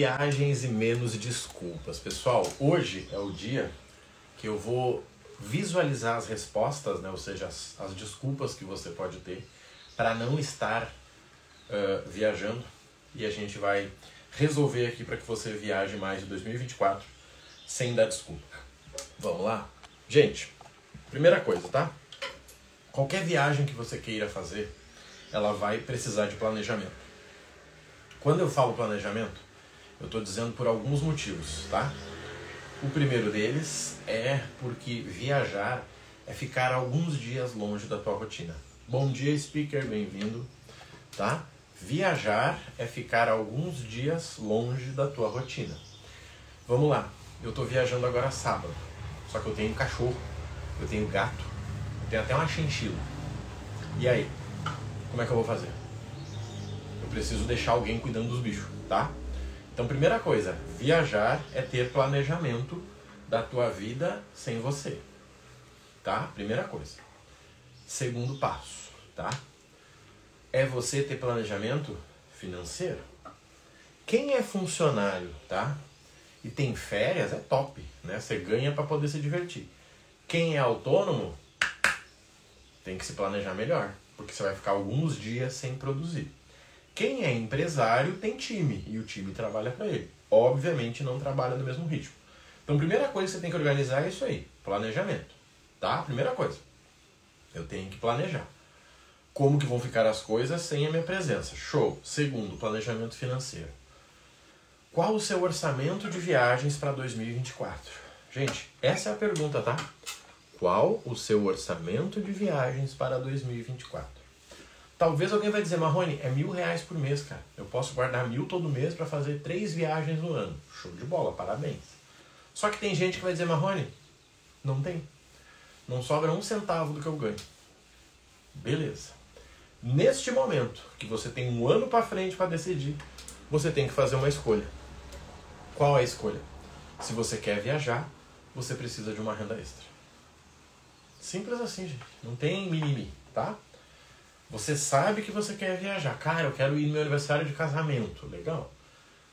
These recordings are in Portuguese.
Viagens e menos desculpas. Pessoal, hoje é o dia que eu vou visualizar as respostas, né? ou seja, as, as desculpas que você pode ter para não estar uh, viajando e a gente vai resolver aqui para que você viaje mais em 2024 sem dar desculpa. Vamos lá? Gente, primeira coisa, tá? Qualquer viagem que você queira fazer, ela vai precisar de planejamento. Quando eu falo planejamento, eu estou dizendo por alguns motivos, tá? O primeiro deles é porque viajar é ficar alguns dias longe da tua rotina. Bom dia, speaker, bem-vindo, tá? Viajar é ficar alguns dias longe da tua rotina. Vamos lá, eu estou viajando agora sábado, só que eu tenho cachorro, eu tenho gato, eu tenho até uma chinchila. E aí, como é que eu vou fazer? Eu preciso deixar alguém cuidando dos bichos, tá? Então, primeira coisa, viajar é ter planejamento da tua vida sem você. Tá? Primeira coisa. Segundo passo, tá? É você ter planejamento financeiro. Quem é funcionário, tá? E tem férias, é top, né? Você ganha para poder se divertir. Quem é autônomo tem que se planejar melhor, porque você vai ficar alguns dias sem produzir. Quem é empresário tem time e o time trabalha para ele. Obviamente não trabalha no mesmo ritmo. Então, primeira coisa que você tem que organizar é isso aí, planejamento. Tá? Primeira coisa. Eu tenho que planejar. Como que vão ficar as coisas sem a minha presença? Show. Segundo, planejamento financeiro. Qual o seu orçamento de viagens para 2024? Gente, essa é a pergunta, tá? Qual o seu orçamento de viagens para 2024? Talvez alguém vai dizer, Marrone, é mil reais por mês, cara. Eu posso guardar mil todo mês para fazer três viagens no ano. Show de bola, parabéns. Só que tem gente que vai dizer, Marrone, não tem. Não sobra um centavo do que eu ganho. Beleza. Neste momento, que você tem um ano para frente para decidir, você tem que fazer uma escolha. Qual é a escolha? Se você quer viajar, você precisa de uma renda extra. Simples assim, gente. Não tem mimimi, tá? Você sabe que você quer viajar. Cara, eu quero ir no meu aniversário de casamento. Legal.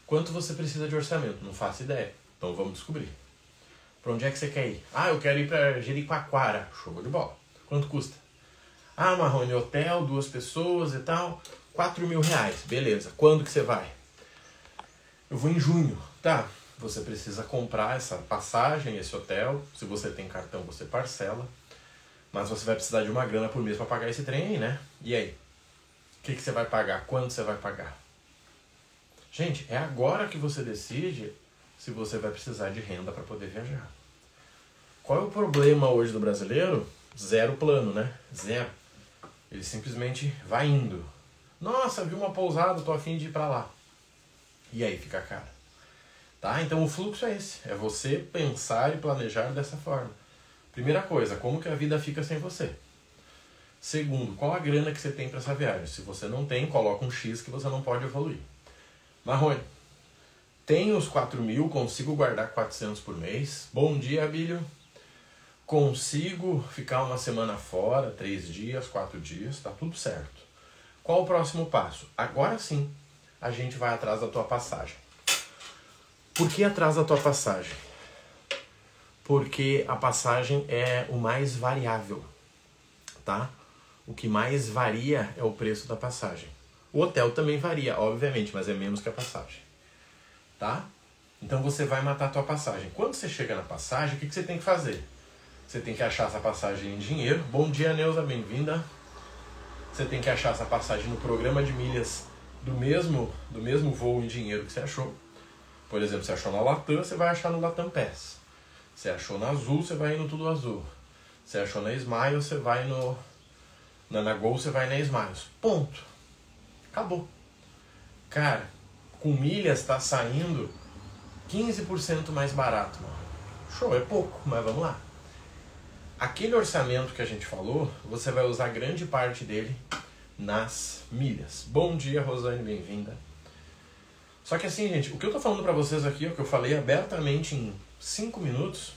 Quanto você precisa de orçamento? Não faço ideia. Então vamos descobrir. Para onde é que você quer ir? Ah, eu quero ir para Jericoacoara. Show de bola. Quanto custa? Ah, Marrone, hotel, duas pessoas e tal. 4 mil reais. Beleza. Quando que você vai? Eu vou em junho. Tá. Você precisa comprar essa passagem, esse hotel. Se você tem cartão, você parcela. Mas você vai precisar de uma grana por mês para pagar esse trem aí, né? E aí? O que, que você vai pagar? Quanto você vai pagar? Gente, é agora que você decide se você vai precisar de renda para poder viajar. Qual é o problema hoje do brasileiro? Zero plano, né? Zero. Ele simplesmente vai indo. Nossa, vi uma pousada, tô afim de ir para lá. E aí fica caro. Tá? Então o fluxo é esse. É você pensar e planejar dessa forma. Primeira coisa, como que a vida fica sem você? Segundo, qual a grana que você tem para essa viagem? Se você não tem, coloca um X que você não pode evoluir. Marrone, tenho os 4 mil, consigo guardar 400 por mês. Bom dia, Abílio. Consigo ficar uma semana fora, três dias, quatro dias, tá tudo certo. Qual o próximo passo? Agora sim, a gente vai atrás da tua passagem. Por que atrás da tua passagem? Porque a passagem é o mais variável, tá? O que mais varia é o preço da passagem. O hotel também varia, obviamente, mas é menos que a passagem, tá? Então você vai matar a tua passagem. Quando você chega na passagem, o que, que você tem que fazer? Você tem que achar essa passagem em dinheiro. Bom dia, Neuza, bem-vinda. Você tem que achar essa passagem no programa de milhas do mesmo, do mesmo voo em dinheiro que você achou. Por exemplo, você achou na Latam, você vai achar no Latam Pass. Você achou na azul, você vai no tudo azul. Você achou na Smile, você vai no. Na, na Gol, você vai na Smiles. Ponto. Acabou. Cara, com milhas está saindo 15% mais barato, mano. Show, é pouco, mas vamos lá. Aquele orçamento que a gente falou, você vai usar grande parte dele nas milhas. Bom dia, Rosane, bem-vinda. Só que assim, gente, o que eu tô falando para vocês aqui, o que eu falei abertamente em cinco minutos,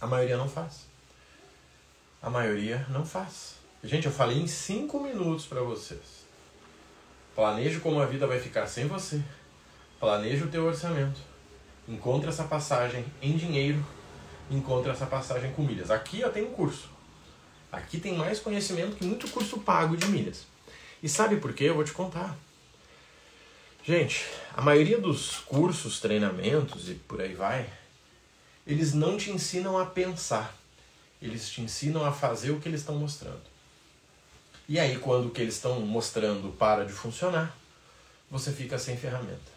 a maioria não faz. A maioria não faz. Gente, eu falei em cinco minutos para vocês. Planeje como a vida vai ficar sem você. planeja o teu orçamento, encontra essa passagem em dinheiro, encontra essa passagem com milhas. Aqui eu tenho um curso. Aqui tem mais conhecimento que muito curso pago de milhas. E sabe por quê? Eu vou te contar. Gente, a maioria dos cursos, treinamentos e por aí vai, eles não te ensinam a pensar. Eles te ensinam a fazer o que eles estão mostrando. E aí, quando o que eles estão mostrando para de funcionar, você fica sem ferramenta.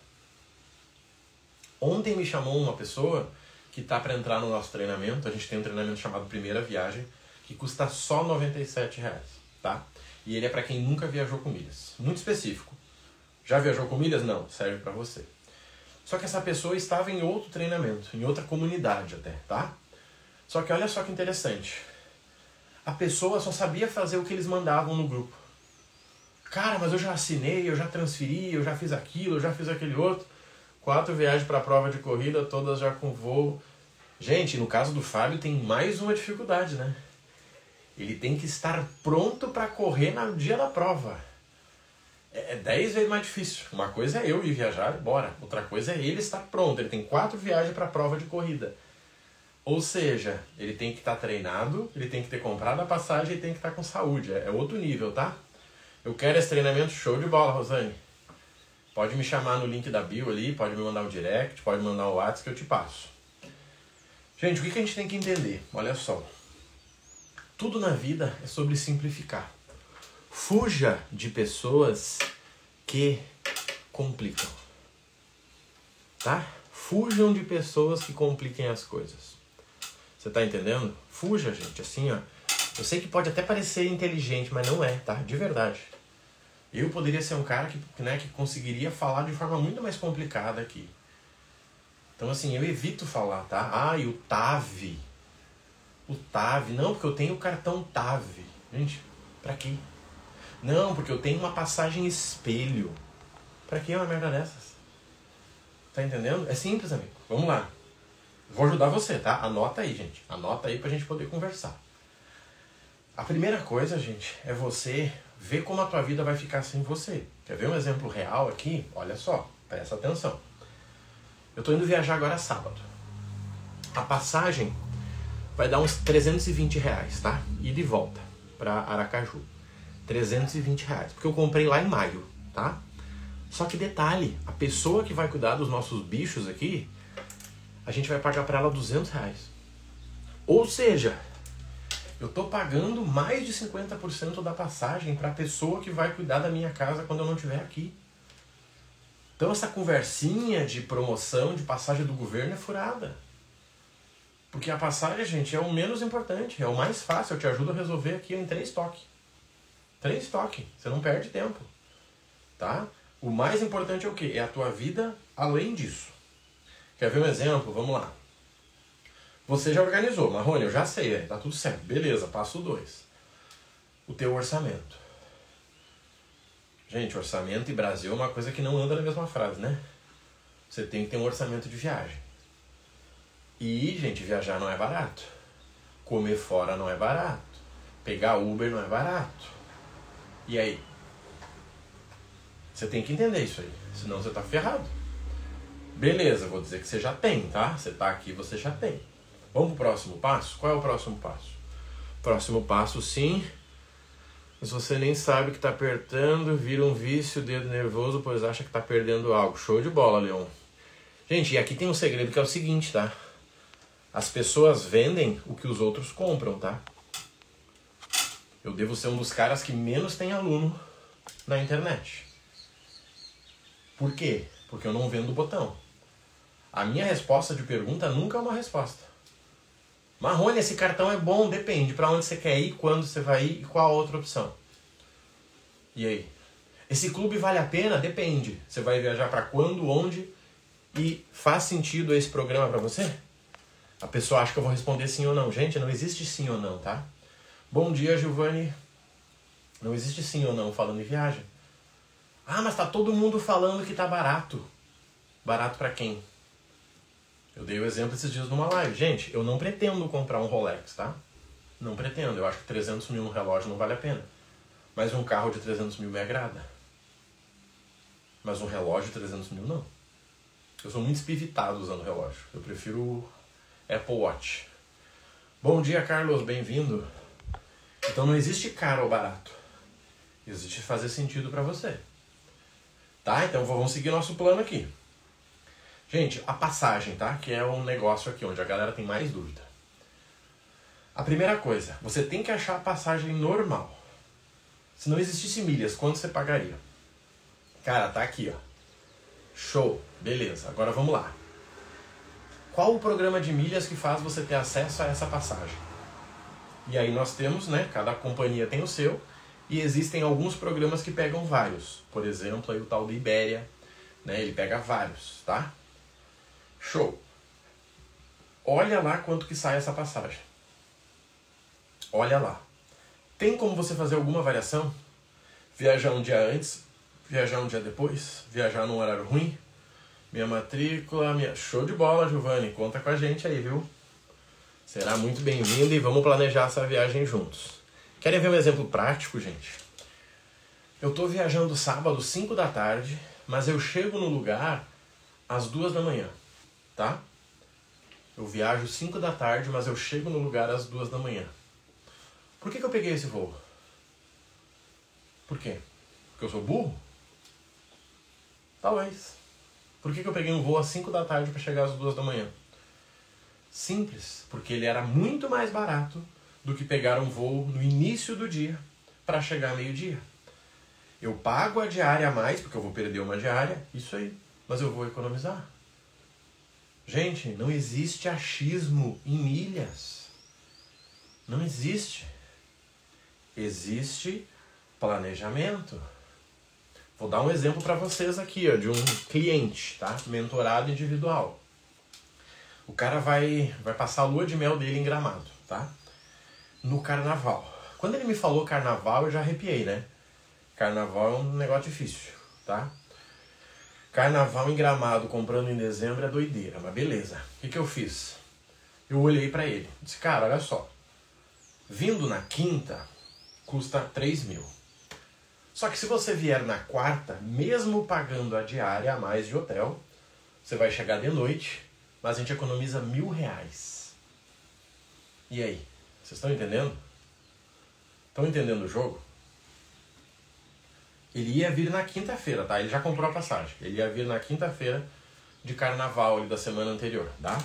Ontem me chamou uma pessoa que está para entrar no nosso treinamento. A gente tem um treinamento chamado Primeira Viagem, que custa só 97 reais, tá? E ele é para quem nunca viajou com milhas. Muito específico. Já viajou com milhas? Não, serve para você. Só que essa pessoa estava em outro treinamento, em outra comunidade até, tá? Só que olha só que interessante. A pessoa só sabia fazer o que eles mandavam no grupo. Cara, mas eu já assinei, eu já transferi, eu já fiz aquilo, eu já fiz aquele outro. Quatro viagens para a prova de corrida, todas já com voo. Gente, no caso do Fábio tem mais uma dificuldade, né? Ele tem que estar pronto para correr no dia da prova. É, é dez vezes mais difícil. Uma coisa é eu ir viajar e bora. Outra coisa é ele estar pronto. Ele tem quatro viagens para a prova de corrida. Ou seja, ele tem que estar tá treinado, ele tem que ter comprado a passagem e tem que estar tá com saúde. É, é outro nível, tá? Eu quero esse treinamento show de bola, Rosane. Pode me chamar no link da bio ali, pode me mandar um direct, pode me mandar um WhatsApp que eu te passo. Gente, o que a gente tem que entender? Olha só. Tudo na vida é sobre simplificar. Fuja de pessoas que complicam. Tá? Fujam de pessoas que compliquem as coisas. Você tá entendendo? Fuja, gente, assim, ó. Eu sei que pode até parecer inteligente, mas não é, tá? De verdade. Eu poderia ser um cara que, né, que conseguiria falar de forma muito mais complicada aqui. Então, assim, eu evito falar, tá? Ah, e o TAV. O TAV. Não, porque eu tenho o cartão TAV. Gente, pra quê? Não, porque eu tenho uma passagem espelho. Pra que uma merda dessas? Tá entendendo? É simples, amigo. Vamos lá. Vou ajudar você, tá? Anota aí, gente. Anota aí pra gente poder conversar. A primeira coisa, gente, é você ver como a tua vida vai ficar sem você. Quer ver um exemplo real aqui? Olha só, presta atenção. Eu tô indo viajar agora sábado. A passagem vai dar uns 320 reais, tá? E de volta para Aracaju. 320 reais. Porque eu comprei lá em maio, tá? Só que detalhe, a pessoa que vai cuidar dos nossos bichos aqui, a gente vai pagar para ela 200 reais. Ou seja, eu tô pagando mais de 50% da passagem para a pessoa que vai cuidar da minha casa quando eu não estiver aqui. Então essa conversinha de promoção, de passagem do governo é furada. Porque a passagem, gente, é o menos importante, é o mais fácil, eu te ajudo a resolver aqui em três toques. Três toques, você não perde tempo. Tá? O mais importante é o quê? É a tua vida além disso. Quer ver um exemplo? Vamos lá. Você já organizou, Marrone, eu já sei, tá tudo certo. Beleza, passo dois. O teu orçamento. Gente, orçamento e Brasil é uma coisa que não anda na mesma frase, né? Você tem que ter um orçamento de viagem. E, gente, viajar não é barato. Comer fora não é barato. Pegar Uber não é barato. E aí? Você tem que entender isso aí. Senão você tá ferrado. Beleza, vou dizer que você já tem, tá? Você tá aqui, você já tem. Vamos pro próximo passo? Qual é o próximo passo? Próximo passo, sim, mas você nem sabe que está apertando, vira um vício, dedo nervoso, pois acha que está perdendo algo. Show de bola, Leon. Gente, e aqui tem um segredo que é o seguinte, tá? As pessoas vendem o que os outros compram, tá? Eu devo ser um dos caras que menos tem aluno na internet. Por quê? Porque eu não vendo botão. A minha resposta de pergunta nunca é uma resposta. Marrone, esse cartão é bom, depende para onde você quer ir, quando você vai ir e qual a outra opção. E aí? Esse clube vale a pena? Depende. Você vai viajar para quando, onde e faz sentido esse programa para você? A pessoa acha que eu vou responder sim ou não. Gente, não existe sim ou não, tá? Bom dia, Giovanni. Não existe sim ou não falando em viagem. Ah, mas tá todo mundo falando que tá barato. Barato para quem? Eu dei o exemplo esses dias numa live. Gente, eu não pretendo comprar um Rolex, tá? Não pretendo. Eu acho que 300 mil no relógio não vale a pena. Mas um carro de 300 mil me agrada. Mas um relógio de 300 mil não. Eu sou muito espivitado usando relógio. Eu prefiro Apple Watch. Bom dia, Carlos, bem-vindo. Então não existe caro ou barato. Existe fazer sentido para você. Tá? Então vamos seguir nosso plano aqui. Gente, a passagem, tá? Que é um negócio aqui onde a galera tem mais dúvida. A primeira coisa, você tem que achar a passagem normal. Se não existisse milhas, quanto você pagaria? Cara, tá aqui, ó. Show, beleza. Agora vamos lá. Qual o programa de milhas que faz você ter acesso a essa passagem? E aí nós temos, né? Cada companhia tem o seu e existem alguns programas que pegam vários. Por exemplo, aí o tal do Ibéria, né? Ele pega vários, tá? Show. Olha lá quanto que sai essa passagem. Olha lá. Tem como você fazer alguma variação? Viajar um dia antes, viajar um dia depois, viajar num horário ruim? Minha matrícula, minha... show de bola, Giovanni. Conta com a gente aí, viu? Será muito bem-vindo e vamos planejar essa viagem juntos. Querem ver um exemplo prático, gente? Eu estou viajando sábado, 5 da tarde, mas eu chego no lugar às 2 da manhã, tá? Eu viajo 5 da tarde, mas eu chego no lugar às 2 da manhã. Por que, que eu peguei esse voo? Por quê? Porque eu sou burro? Talvez. Por que, que eu peguei um voo às 5 da tarde para chegar às 2 da manhã? Simples, porque ele era muito mais barato do que pegar um voo no início do dia para chegar meio-dia. Eu pago a diária a mais, porque eu vou perder uma diária, isso aí, mas eu vou economizar. Gente, não existe achismo em milhas. Não existe. Existe planejamento. Vou dar um exemplo para vocês aqui, ó, de um cliente, tá? Mentorado individual. O cara vai, vai passar a lua de mel dele em Gramado, tá? no carnaval. Quando ele me falou carnaval, eu já arrepiei, né? Carnaval é um negócio difícil, tá? Carnaval em Gramado, comprando em dezembro é doideira, mas beleza. O que, que eu fiz? Eu olhei para ele, disse, cara, olha só. Vindo na quinta, custa 3 mil. Só que se você vier na quarta, mesmo pagando a diária a mais de hotel, você vai chegar de noite, mas a gente economiza mil reais. E aí? Vocês estão entendendo? Estão entendendo o jogo? Ele ia vir na quinta-feira, tá? Ele já comprou a passagem. Ele ia vir na quinta-feira de carnaval ali da semana anterior, tá?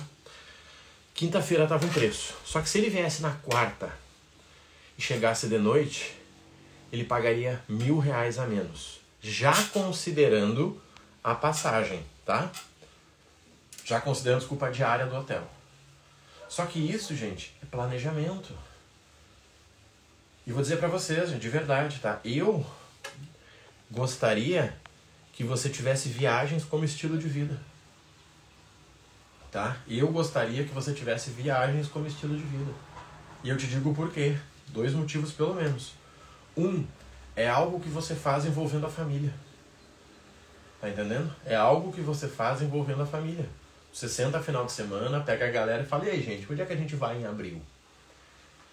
Quinta-feira tava um preço. Só que se ele viesse na quarta e chegasse de noite, ele pagaria mil reais a menos. Já considerando a passagem, tá? Já considerando desculpa diária do hotel. Só que isso, gente, é planejamento. E vou dizer para vocês, gente, de verdade, tá? Eu gostaria que você tivesse viagens como estilo de vida. Tá? Eu gostaria que você tivesse viagens como estilo de vida. E eu te digo por quê. Dois motivos pelo menos. Um, é algo que você faz envolvendo a família. Tá entendendo? É algo que você faz envolvendo a família. Você senta final de semana, pega a galera e fala, e aí gente, onde é que a gente vai em abril?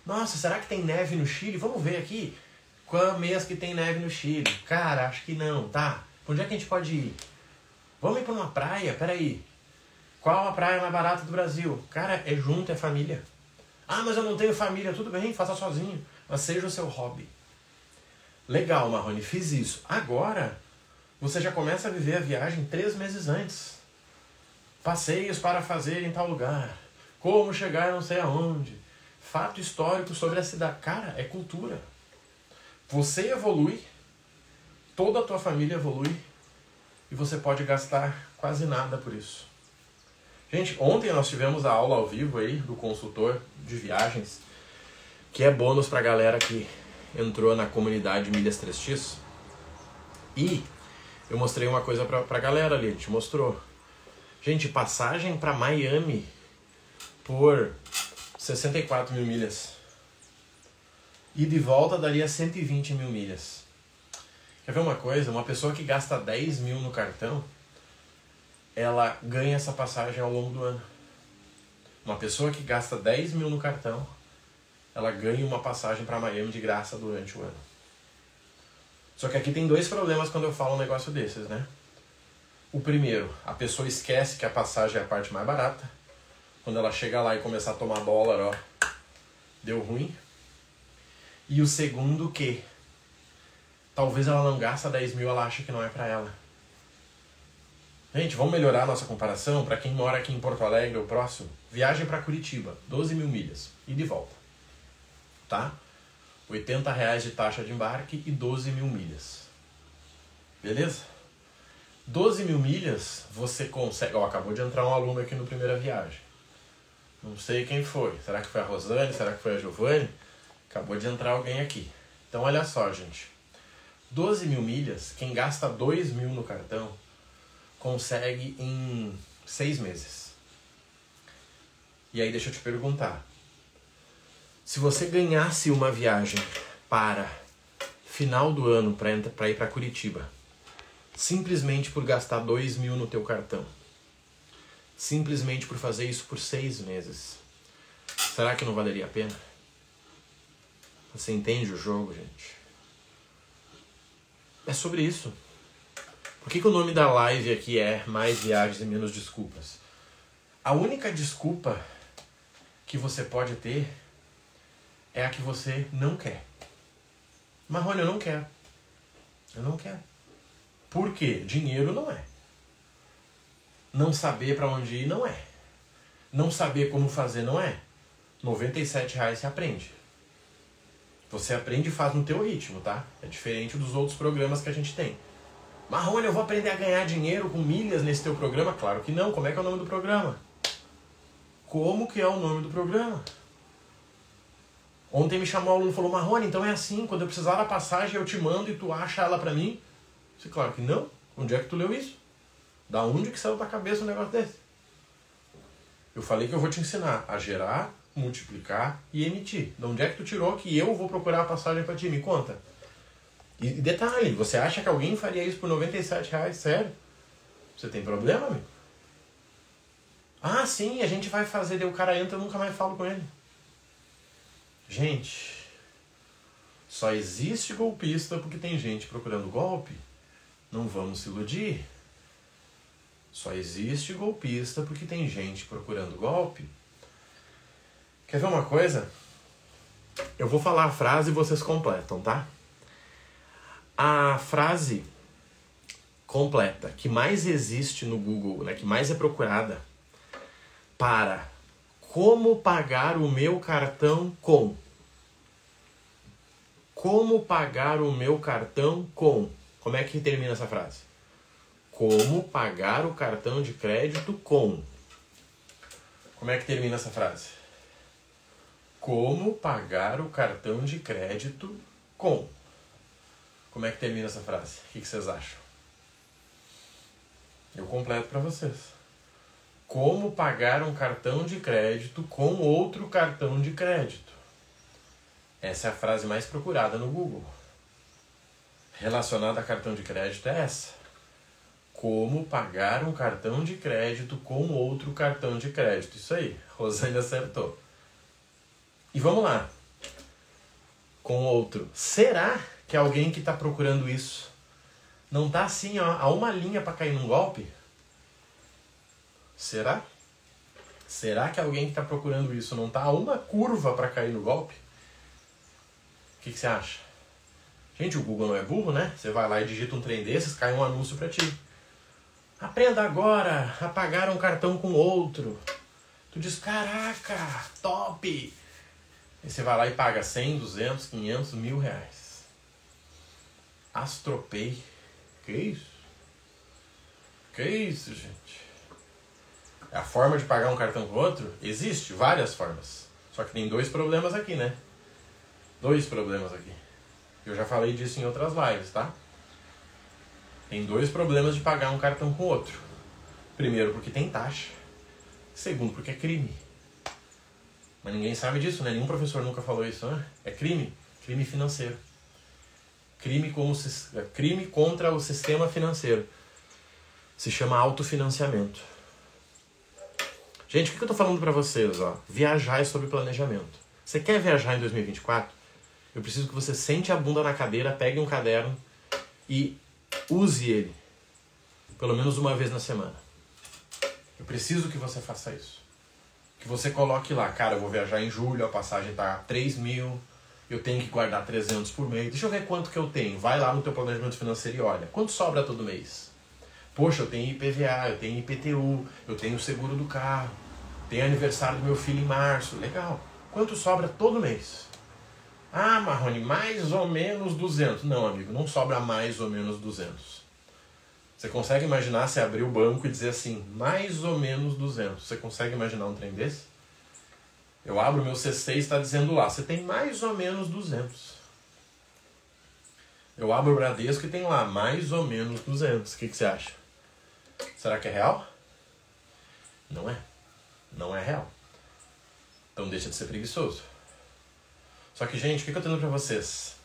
Nossa, será que tem neve no Chile? Vamos ver aqui. Qual mês que tem neve no Chile? Cara, acho que não, tá? Onde é que a gente pode ir? Vamos ir para uma praia? Peraí. Qual a praia mais barata do Brasil? Cara, é junto, é família. Ah, mas eu não tenho família. Tudo bem, faça sozinho. Mas seja o seu hobby. Legal, Marrone, fiz isso. Agora, você já começa a viver a viagem três meses antes. Passeios para fazer em tal lugar. Como chegar não sei aonde. Fato histórico sobre a cidade. Cara, é cultura. Você evolui, toda a tua família evolui e você pode gastar quase nada por isso. Gente, ontem nós tivemos a aula ao vivo aí do consultor de viagens, que é bônus para a galera que entrou na comunidade Milhas 3X. E eu mostrei uma coisa para a galera ali, a gente mostrou. Gente, passagem para Miami por 64 mil milhas. E de volta daria 120 mil milhas. Quer ver uma coisa? Uma pessoa que gasta 10 mil no cartão, ela ganha essa passagem ao longo do ano. Uma pessoa que gasta 10 mil no cartão, ela ganha uma passagem para Miami de graça durante o ano. Só que aqui tem dois problemas quando eu falo um negócio desses, né? O primeiro, a pessoa esquece que a passagem é a parte mais barata. Quando ela chega lá e começar a tomar dólar, ó, deu ruim. E o segundo, que talvez ela não gasta 10 mil, ela acha que não é para ela. Gente, vamos melhorar a nossa comparação para quem mora aqui em Porto Alegre ou próximo. Viagem para Curitiba, 12 mil milhas e de volta. Tá? 80 reais de taxa de embarque e 12 mil milhas. Beleza? 12 mil milhas você consegue. Ó, acabou de entrar um aluno aqui no primeira viagem. Não sei quem foi. Será que foi a Rosane? Será que foi a Giovanni? Acabou de entrar alguém aqui. Então olha só, gente. 12 mil milhas, quem gasta 2 mil no cartão consegue em seis meses. E aí deixa eu te perguntar. Se você ganhasse uma viagem para final do ano para ir para Curitiba, simplesmente por gastar dois mil no teu cartão, simplesmente por fazer isso por seis meses, será que não valeria a pena? Você entende o jogo, gente? É sobre isso. Por que, que o nome da live aqui é Mais Viagens e Menos Desculpas? A única desculpa que você pode ter é a que você não quer. Marrone, eu não quero. Eu não quero. Por quê? Dinheiro não é. Não saber para onde ir não é. Não saber como fazer não é. 97 reais você aprende. Você aprende e faz no teu ritmo, tá? É diferente dos outros programas que a gente tem. Marrone, eu vou aprender a ganhar dinheiro com milhas nesse teu programa? Claro que não. Como é que é o nome do programa? Como que é o nome do programa? Ontem me chamou um aluno e falou, Marrone, então é assim, quando eu precisar da passagem eu te mando e tu acha ela pra mim? Disse, claro que não. Onde é que tu leu isso? Da onde que saiu da cabeça um negócio desse? Eu falei que eu vou te ensinar a gerar, multiplicar e emitir. De onde é que tu tirou que eu vou procurar a passagem para ti? Me conta. E detalhe, você acha que alguém faria isso por 97 reais? Sério? Você tem problema, amigo? Ah, sim, a gente vai fazer, daí o cara entra eu nunca mais falo com ele. Gente, só existe golpista porque tem gente procurando golpe. Não vamos se iludir. Só existe golpista porque tem gente procurando golpe. Quer ver uma coisa? Eu vou falar a frase e vocês completam, tá? a frase completa que mais existe no Google, né, que mais é procurada para como pagar o meu cartão com. Como pagar o meu cartão com. Como é que termina essa frase? Como pagar o cartão de crédito com. Como é que termina essa frase? Como pagar o cartão de crédito com. Como é que termina essa frase? O que, vocês acham? Eu completo para vocês. Como pagar um cartão de crédito com outro cartão de crédito? Essa é a frase mais procurada no Google. Relacionada a cartão de crédito é essa. Como pagar um cartão de crédito com outro cartão de crédito. Isso aí, Rosane acertou. E vamos lá. Com outro. Será que alguém que está procurando isso não está assim ó, a uma linha para cair num golpe? Será? Será que alguém que está procurando isso não está a uma curva para cair no golpe? O que, que você acha? Gente, o Google não é burro, né? Você vai lá e digita um trem desses, cai um anúncio para ti. Aprenda agora a pagar um cartão com outro. Tu diz, caraca, top! E você vai lá e paga 100, 200, 500, mil reais. Astropay. Que isso? Que isso, gente? A forma de pagar um cartão com outro? Existe várias formas. Só que tem dois problemas aqui, né? Dois problemas aqui. Eu já falei disso em outras lives, tá? Tem dois problemas de pagar um cartão com o outro. Primeiro, porque tem taxa. Segundo, porque é crime. Mas ninguém sabe disso, né? Nenhum professor nunca falou isso, né? É crime. Crime financeiro crime, como, crime contra o sistema financeiro. Se chama autofinanciamento. Gente, o que eu estou falando para vocês? Ó? Viajar é sobre planejamento. Você quer viajar em 2024? Eu preciso que você sente a bunda na cadeira, pegue um caderno e use ele. pelo menos uma vez na semana. Eu preciso que você faça isso. Que você coloque lá, cara, eu vou viajar em julho, a passagem tá 3 mil, eu tenho que guardar 300 por mês. Deixa eu ver quanto que eu tenho. Vai lá no teu planejamento financeiro e olha, quanto sobra todo mês? Poxa, eu tenho IPVA, eu tenho IPTU, eu tenho o seguro do carro, tem aniversário do meu filho em março. Legal. Quanto sobra todo mês? Ah, Marrone, mais ou menos 200. Não, amigo, não sobra mais ou menos 200. Você consegue imaginar se abrir o banco e dizer assim, mais ou menos 200? Você consegue imaginar um trem desse? Eu abro meu C6 e está dizendo lá, você tem mais ou menos 200. Eu abro o Bradesco e tem lá mais ou menos 200. O que, que você acha? Será que é real? Não é. Não é real. Então deixa de ser preguiçoso. Só que, gente, o que eu tô dizendo pra vocês?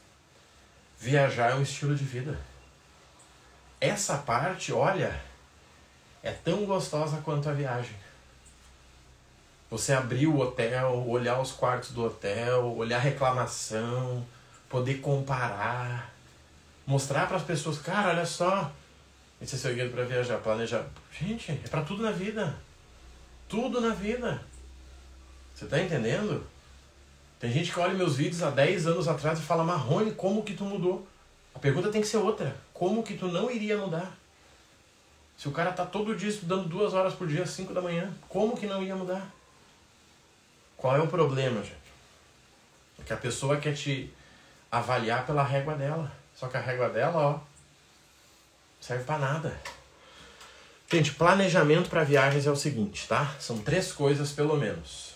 Viajar é um estilo de vida. Essa parte, olha, é tão gostosa quanto a viagem. Você abrir o hotel, olhar os quartos do hotel, olhar reclamação, poder comparar, mostrar para as pessoas, cara, olha só, esse é seu guia para viajar, planejar. Gente, é para tudo na vida. Tudo na vida. Você tá entendendo? Tem gente que olha meus vídeos há 10 anos atrás e fala, Marrone, como que tu mudou? A pergunta tem que ser outra. Como que tu não iria mudar? Se o cara tá todo dia estudando duas horas por dia, às 5 da manhã, como que não ia mudar? Qual é o problema, gente? É que a pessoa quer te avaliar pela régua dela. Só que a régua dela, ó, serve para nada. Gente, planejamento para viagens é o seguinte, tá? São três coisas pelo menos: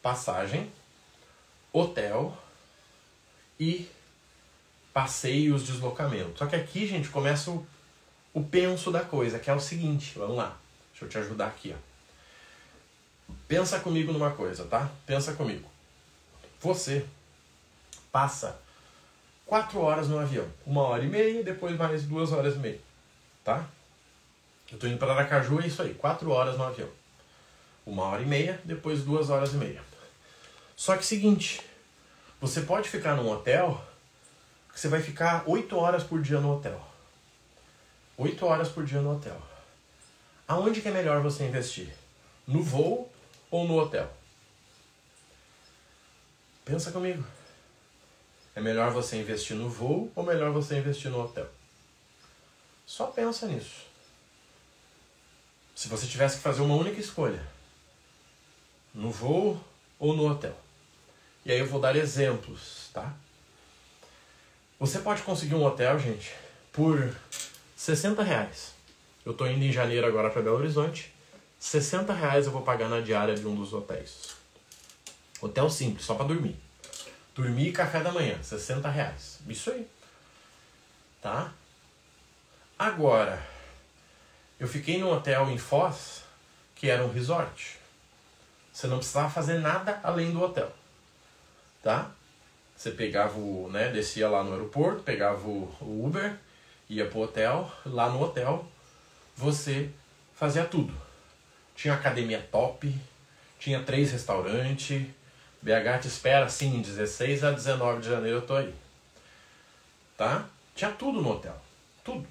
passagem, hotel e passeios, deslocamento. Só que aqui, gente, começa o, o penso da coisa, que é o seguinte, vamos lá. Deixa eu te ajudar aqui, ó. Pensa comigo numa coisa, tá? Pensa comigo. Você passa quatro horas no avião, uma hora e meia, depois mais duas horas e meia tá? Eu tô indo para Aracaju, é isso aí, quatro horas no avião. Uma hora e meia, depois duas horas e meia. Só que seguinte, você pode ficar num hotel que você vai ficar oito horas por dia no hotel. Oito horas por dia no hotel. Aonde que é melhor você investir? No voo ou no hotel? Pensa comigo. É melhor você investir no voo ou melhor você investir no hotel? Só pensa nisso. Se você tivesse que fazer uma única escolha, no voo ou no hotel. E aí eu vou dar exemplos, tá? Você pode conseguir um hotel, gente, por 60 reais. Eu tô indo em janeiro agora para Belo Horizonte. 60 reais eu vou pagar na diária de um dos hotéis. Hotel simples, só para dormir. Dormir e café da manhã, 60 reais. Isso aí. Tá? Agora, eu fiquei num hotel em Foz que era um resort. Você não precisava fazer nada além do hotel, tá? Você pegava o, né, descia lá no aeroporto, pegava o, Uber, ia pro hotel, lá no hotel você fazia tudo. Tinha academia top, tinha três restaurantes, BH te espera assim, 16 a 19 de janeiro eu tô aí. Tá? Tinha tudo no hotel. Tudo.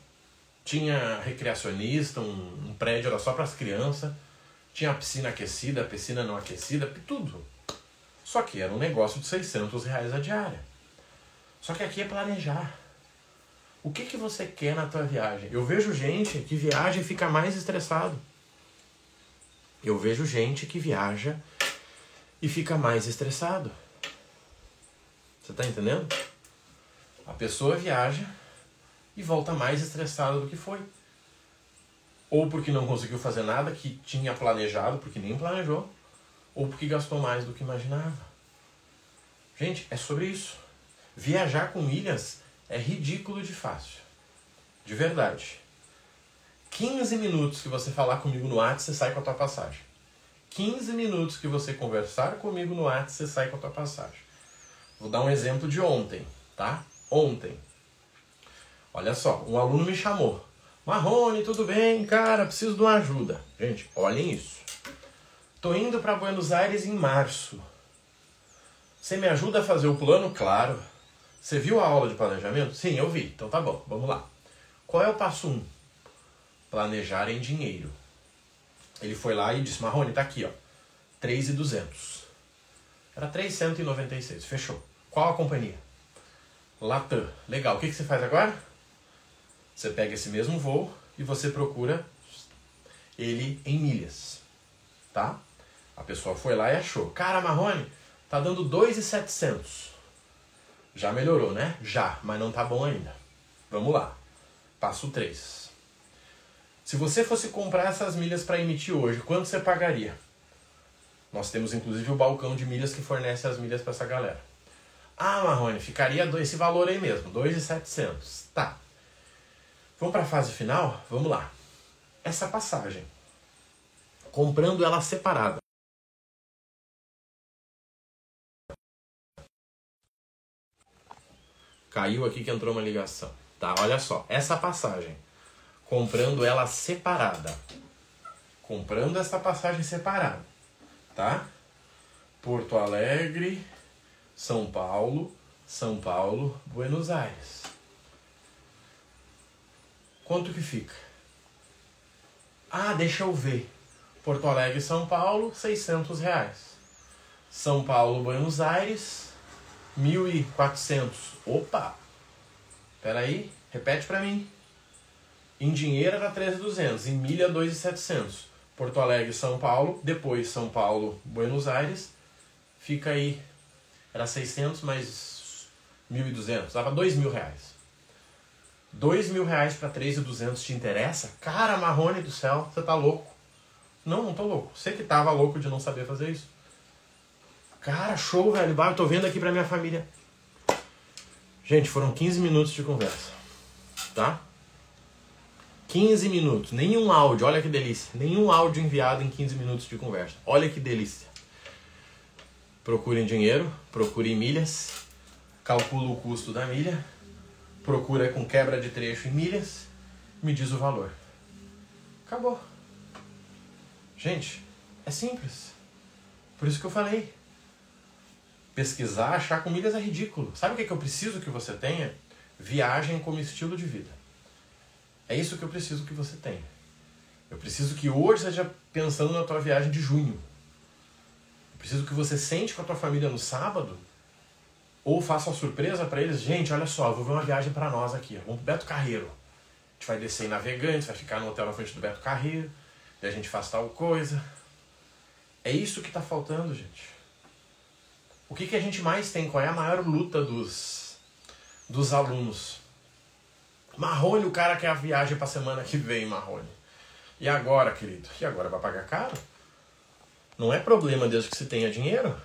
Tinha recreacionista, um, um prédio era só para as crianças. Tinha piscina aquecida, piscina não aquecida, tudo. Só que era um negócio de 600 reais a diária. Só que aqui é planejar. O que, que você quer na tua viagem? Eu vejo gente que viaja e fica mais estressado. Eu vejo gente que viaja e fica mais estressado. Você está entendendo? A pessoa viaja e volta mais estressado do que foi. Ou porque não conseguiu fazer nada que tinha planejado, porque nem planejou, ou porque gastou mais do que imaginava. Gente, é sobre isso. Viajar com milhas é ridículo de fácil. De verdade. 15 minutos que você falar comigo no WhatsApp, você sai com a tua passagem. 15 minutos que você conversar comigo no WhatsApp, você sai com a tua passagem. Vou dar um exemplo de ontem, tá? Ontem. Olha só, um aluno me chamou. Marrone, tudo bem? Cara, preciso de uma ajuda. Gente, olhem isso. Tô indo para Buenos Aires em março. Você me ajuda a fazer o plano? Claro. Você viu a aula de planejamento? Sim, eu vi. Então tá bom, vamos lá. Qual é o passo 1? Um? planejar em dinheiro. Ele foi lá e disse: Marrone, tá aqui, ó. 3,200. Era 396. Fechou. Qual a companhia? Latam. Legal. O que, que você faz agora? Você pega esse mesmo voo e você procura ele em milhas. Tá? A pessoa foi lá e achou. Cara, Marrone, tá dando 2,700. Já melhorou, né? Já, mas não tá bom ainda. Vamos lá. Passo 3. Se você fosse comprar essas milhas para emitir hoje, quanto você pagaria? Nós temos inclusive o balcão de milhas que fornece as milhas para essa galera. Ah, Marrone, ficaria esse valor aí mesmo, 2,700. Tá. Vamos para a fase final? Vamos lá. Essa passagem, comprando ela separada. Caiu aqui que entrou uma ligação. Tá, olha só. Essa passagem, comprando ela separada. Comprando essa passagem separada, tá? Porto Alegre, São Paulo, São Paulo, Buenos Aires. Quanto que fica? Ah, deixa eu ver. Porto Alegre, São Paulo, 600 reais. São Paulo, Buenos Aires, 1.400. Opa! Peraí, repete para mim. Em dinheiro era 13.200, em milha 2.700. Porto Alegre, São Paulo, depois São Paulo, Buenos Aires, fica aí. Era 600 mais 1.200, dava 2 mil reais. 2 mil reais para 3.200 te interessa? Cara, Marrone do céu, você tá louco. Não, não tô louco. Você que tava louco de não saber fazer isso. Cara, show, velho. Eu tô vendo aqui pra minha família. Gente, foram 15 minutos de conversa. Tá? 15 minutos. Nenhum áudio. Olha que delícia. Nenhum áudio enviado em 15 minutos de conversa. Olha que delícia. Procurem dinheiro, procurem milhas, calcula o custo da milha, procura com quebra de trecho em milhas, me diz o valor. Acabou. Gente, é simples. Por isso que eu falei. Pesquisar, achar com milhas é ridículo. Sabe o que, é que eu preciso que você tenha? Viagem como estilo de vida. É isso que eu preciso que você tenha. Eu preciso que hoje seja pensando na tua viagem de junho. Eu preciso que você sente com a tua família no sábado ou faça uma surpresa para eles. Gente, olha só, eu vou ver uma viagem para nós aqui. Vamos pro Beto Carreiro. A gente vai descer em Navegantes, vai ficar no hotel na frente do Beto Carreiro. E a gente faz tal coisa. É isso que está faltando, gente. O que, que a gente mais tem? Qual é a maior luta dos, dos alunos? Marrone, o cara quer a viagem para semana que vem, Marrone. E agora, querido? E agora vai pagar caro? Não é problema desde que se tenha dinheiro.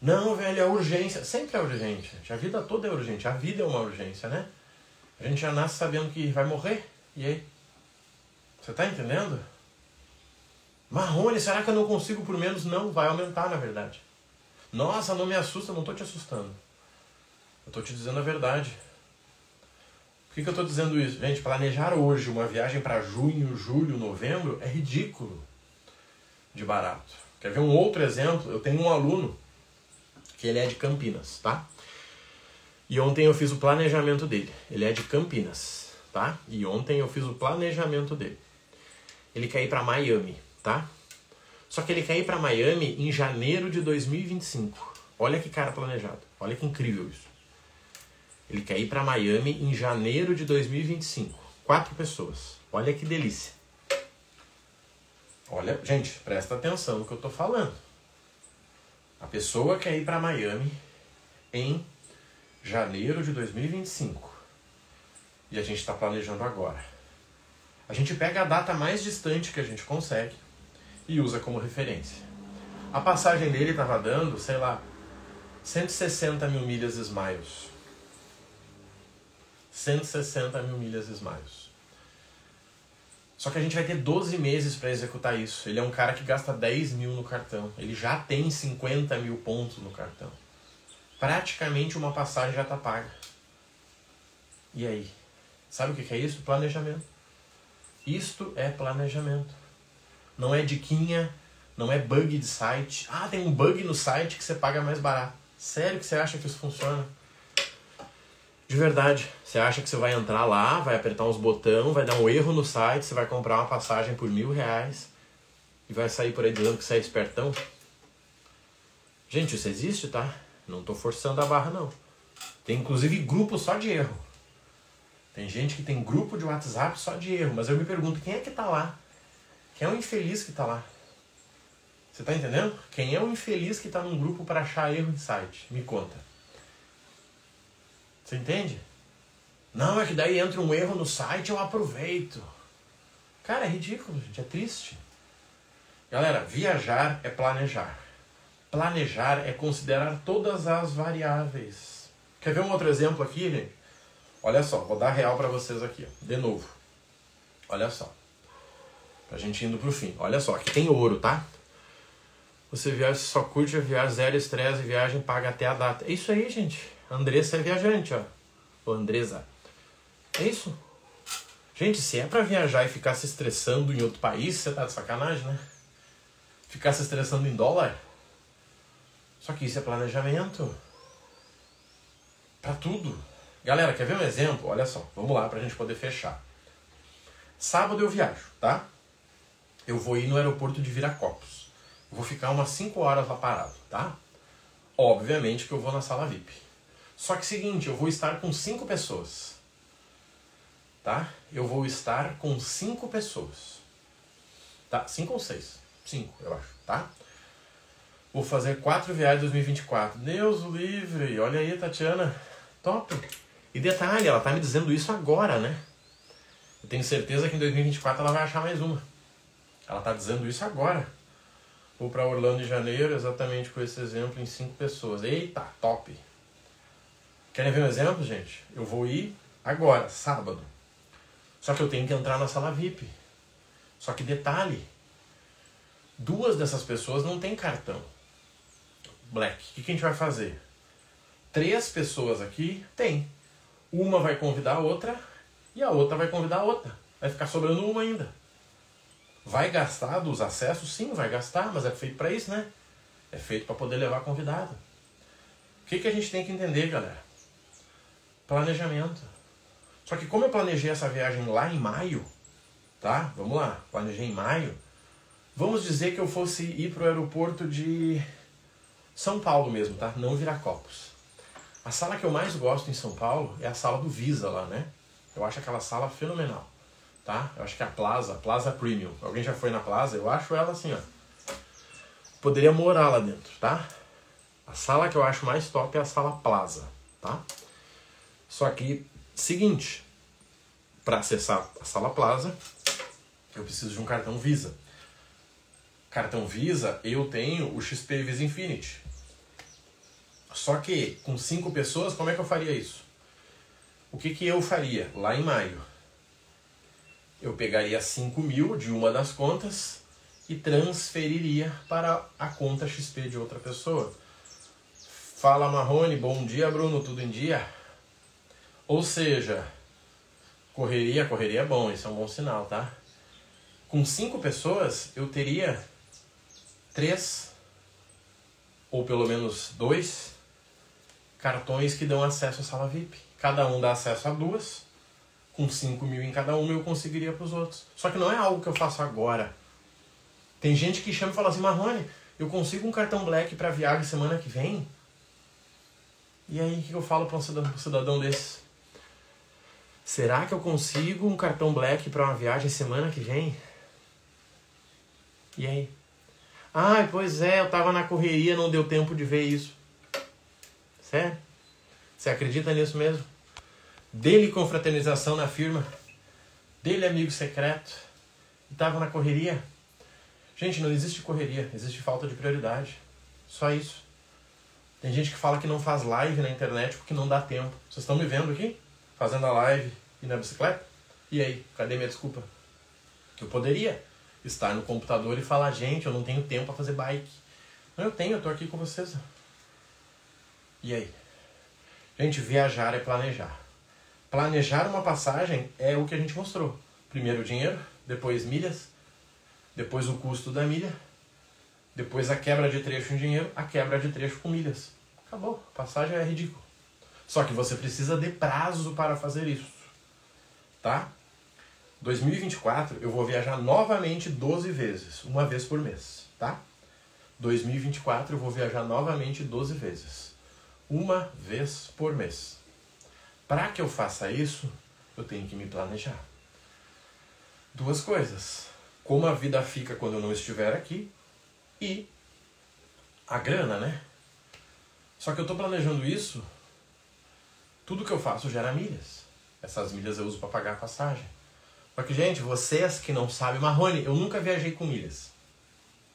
Não, velho, é urgência. Sempre é urgente. A vida toda é urgente. A vida é uma urgência, né? A gente já nasce sabendo que vai morrer. E aí? Você tá entendendo? Marrone, será que eu não consigo por menos? Não, vai aumentar na verdade. Nossa, não me assusta, não estou te assustando. Eu estou te dizendo a verdade. Por que, que eu estou dizendo isso? Gente, planejar hoje uma viagem para junho, julho, novembro é ridículo de barato. Quer ver um outro exemplo? Eu tenho um aluno que ele é de Campinas, tá? E ontem eu fiz o planejamento dele. Ele é de Campinas, tá? E ontem eu fiz o planejamento dele. Ele quer ir para Miami, tá? Só que ele quer ir para Miami em janeiro de 2025. Olha que cara planejado. Olha que incrível isso. Ele quer ir para Miami em janeiro de 2025. Quatro pessoas. Olha que delícia. Olha, gente, presta atenção no que eu estou falando. A pessoa quer ir para Miami em janeiro de 2025. E a gente está planejando agora. A gente pega a data mais distante que a gente consegue e usa como referência. A passagem dele estava dando, sei lá, 160 mil milhas Smiles. 160 mil milhas Smiles. Só que a gente vai ter 12 meses para executar isso. Ele é um cara que gasta 10 mil no cartão. Ele já tem 50 mil pontos no cartão. Praticamente uma passagem já está paga. E aí? Sabe o que é isso? Planejamento. Isto é planejamento não é diquinha, não é bug de site. Ah, tem um bug no site que você paga mais barato. Sério que você acha que isso funciona? De verdade, você acha que você vai entrar lá, vai apertar uns botões, vai dar um erro no site, você vai comprar uma passagem por mil reais e vai sair por aí dizendo que você é espertão? Gente, isso existe, tá? Não tô forçando a barra, não. Tem inclusive grupo só de erro. Tem gente que tem grupo de WhatsApp só de erro, mas eu me pergunto quem é que tá lá? Quem é o infeliz que tá lá? Você tá entendendo? Quem é o infeliz que tá num grupo para achar erro em site? Me conta. Você entende? Não, é que daí entra um erro no site eu aproveito. Cara, é ridículo, gente, é triste. Galera, viajar é planejar. Planejar é considerar todas as variáveis. Quer ver um outro exemplo aqui, gente? Olha só, vou dar real para vocês aqui, ó. de novo. Olha só. Pra gente indo pro fim. Olha só, aqui tem ouro, tá? Você viaja, só curte a viagem, zero estresse, viagem paga até a data. É isso aí, gente. Andressa é viajante, ó. Ou Andresa. É isso. Gente, se é para viajar e ficar se estressando em outro país, você tá de sacanagem, né? Ficar se estressando em dólar. Só que isso é planejamento. Para tudo. Galera, quer ver um exemplo? Olha só, vamos lá pra gente poder fechar. Sábado eu viajo, tá? Eu vou ir no aeroporto de Viracopos. Vou ficar umas 5 horas lá parado, tá? Obviamente que eu vou na sala VIP. Só que seguinte, eu vou estar com cinco pessoas. Tá? Eu vou estar com cinco pessoas. Tá? Cinco ou seis? Cinco, eu acho, tá? Vou fazer quatro viagens em 2024. Deus livre! Olha aí, Tatiana. Top! E detalhe, ela tá me dizendo isso agora, né? Eu tenho certeza que em 2024 ela vai achar mais uma. Ela tá dizendo isso agora. Vou para Orlando em janeiro, exatamente com esse exemplo, em cinco pessoas. Eita, top! Querem ver um exemplo, gente? Eu vou ir agora, sábado. Só que eu tenho que entrar na sala VIP. Só que detalhe, duas dessas pessoas não têm cartão. Black. O que, que a gente vai fazer? Três pessoas aqui tem. Uma vai convidar a outra e a outra vai convidar a outra. Vai ficar sobrando uma ainda. Vai gastar dos acessos? Sim, vai gastar, mas é feito para isso, né? É feito para poder levar convidado. O que, que a gente tem que entender, galera? Planejamento. Só que como eu planejei essa viagem lá em maio, tá? Vamos lá, planejei em maio. Vamos dizer que eu fosse ir para o aeroporto de São Paulo mesmo, tá? Não Viracopos. A sala que eu mais gosto em São Paulo é a sala do Visa lá, né? Eu acho aquela sala fenomenal, tá? Eu acho que é a Plaza, Plaza Premium. Alguém já foi na Plaza? Eu acho ela assim, ó. Poderia morar lá dentro, tá? A sala que eu acho mais top é a sala Plaza, tá? Só que, seguinte, para acessar a Sala Plaza, eu preciso de um cartão Visa. Cartão Visa, eu tenho o XP Visa Infinity. Só que com cinco pessoas, como é que eu faria isso? O que, que eu faria lá em maio? Eu pegaria 5 mil de uma das contas e transferiria para a conta XP de outra pessoa. Fala Marrone, bom dia Bruno, tudo em dia? Ou seja, correria, correria é bom, isso é um bom sinal, tá? Com cinco pessoas, eu teria três, ou pelo menos dois, cartões que dão acesso à sala VIP. Cada um dá acesso a duas. Com 5 mil em cada uma eu conseguiria para os outros. Só que não é algo que eu faço agora. Tem gente que chama e fala assim, Marrone, eu consigo um cartão black para viagem semana que vem? E aí, o que eu falo para um cidadão, cidadão desse? Será que eu consigo um cartão black para uma viagem semana que vem? E aí? Ai, pois é, eu tava na correria, não deu tempo de ver isso. Sério? Você acredita nisso mesmo? Dele confraternização na firma, dele amigo secreto, e tava na correria. Gente, não existe correria, existe falta de prioridade. Só isso. Tem gente que fala que não faz live na internet porque não dá tempo. Vocês estão me vendo aqui? Fazendo a live e na bicicleta? E aí, cadê minha desculpa? Eu poderia estar no computador e falar, gente, eu não tenho tempo para fazer bike. Não, eu tenho, eu tô aqui com vocês. E aí? Gente, viajar é planejar. Planejar uma passagem é o que a gente mostrou. Primeiro o dinheiro, depois milhas, depois o custo da milha, depois a quebra de trecho em dinheiro, a quebra de trecho com milhas. Acabou. Passagem é ridículo. Só que você precisa de prazo para fazer isso. Tá? 2024 eu vou viajar novamente 12 vezes, uma vez por mês, tá? 2024 eu vou viajar novamente 12 vezes, uma vez por mês. Para que eu faça isso, eu tenho que me planejar. Duas coisas: como a vida fica quando eu não estiver aqui e a grana, né? Só que eu estou planejando isso, tudo que eu faço gera milhas. Essas milhas eu uso para pagar a passagem. Só que, gente, vocês que não sabem, Marrone, eu nunca viajei com milhas.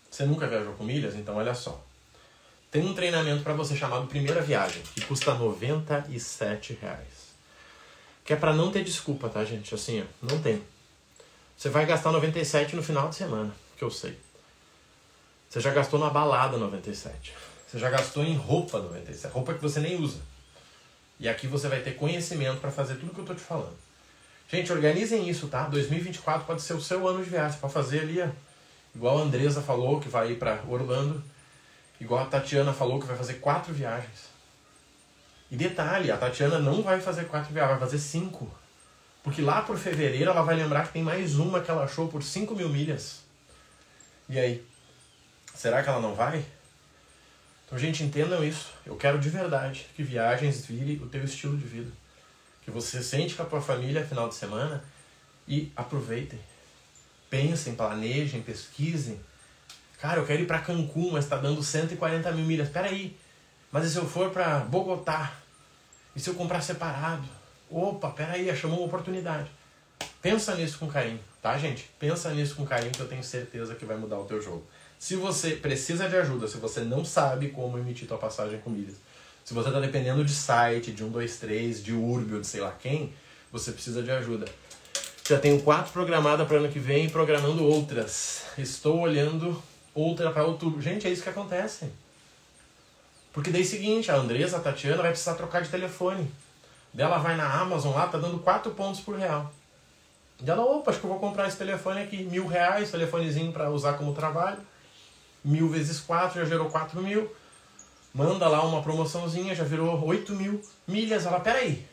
Você nunca viajou com milhas? Então, olha só. Tem um treinamento para você chamado Primeira Viagem, que custa 97 reais. Que é para não ter desculpa, tá, gente? Assim, ó, não tem. Você vai gastar 97 no final de semana, que eu sei. Você já gastou na balada 97. Você já gastou em roupa 97. Roupa que você nem usa. E aqui você vai ter conhecimento para fazer tudo que eu tô te falando. Gente, organizem isso, tá? 2024 pode ser o seu ano de viagem. Você pode fazer ali, ó, igual a Andresa falou, que vai ir para Orlando. Igual a Tatiana falou, que vai fazer quatro viagens. E detalhe, a Tatiana não vai fazer quatro viagens, vai fazer cinco. Porque lá por fevereiro ela vai lembrar que tem mais uma que ela achou por 5 mil milhas. E aí? Será que ela não vai? Então, gente, entendam isso. Eu quero de verdade que viagens vire o teu estilo de vida que você sente com a tua família final de semana e aproveitem. Pensem, planejem, pesquisem. Cara, eu quero ir para Cancún, mas está dando 140 mil milhas. Espera aí, mas e se eu for para Bogotá? E se eu comprar separado? Opa, pera aí, achou uma oportunidade. Pensa nisso com carinho, tá, gente? Pensa nisso com carinho que eu tenho certeza que vai mudar o teu jogo. Se você precisa de ajuda, se você não sabe como emitir tua passagem com milhas, se você está dependendo de site, de 123, de Urbio, de sei lá quem, você precisa de ajuda. Já tenho quatro programadas para ano que vem e programando outras. Estou olhando outra para outubro. Gente, é isso que acontece. Porque daí é o seguinte, a Andresa, a Tatiana, vai precisar trocar de telefone. Dela vai na Amazon lá, tá dando 4 pontos por real. Dela, opa, acho que eu vou comprar esse telefone aqui, mil reais, telefonezinho para usar como trabalho. Mil vezes 4 já gerou 4 mil manda lá uma promoçãozinha, já virou 8 mil milhas. Ela, peraí,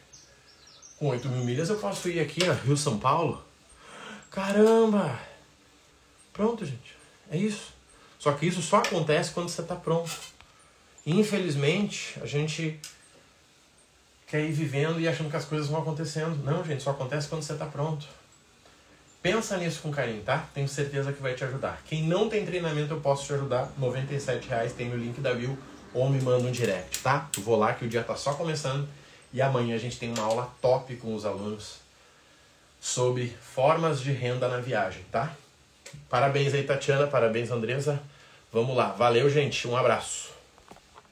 com 8 mil milhas eu posso ir aqui a Rio São Paulo? Caramba! Pronto, gente. É isso. Só que isso só acontece quando você está pronto. Infelizmente, a gente quer ir vivendo e achando que as coisas vão acontecendo. Não, gente, só acontece quando você está pronto. Pensa nisso com carinho, tá? Tenho certeza que vai te ajudar. Quem não tem treinamento, eu posso te ajudar. R$ reais tem o link da Bill ou me manda um direct, tá? Vou lá que o dia tá só começando e amanhã a gente tem uma aula top com os alunos sobre formas de renda na viagem, tá? Parabéns aí, Tatiana, parabéns, Andresa. Vamos lá. Valeu, gente. Um abraço.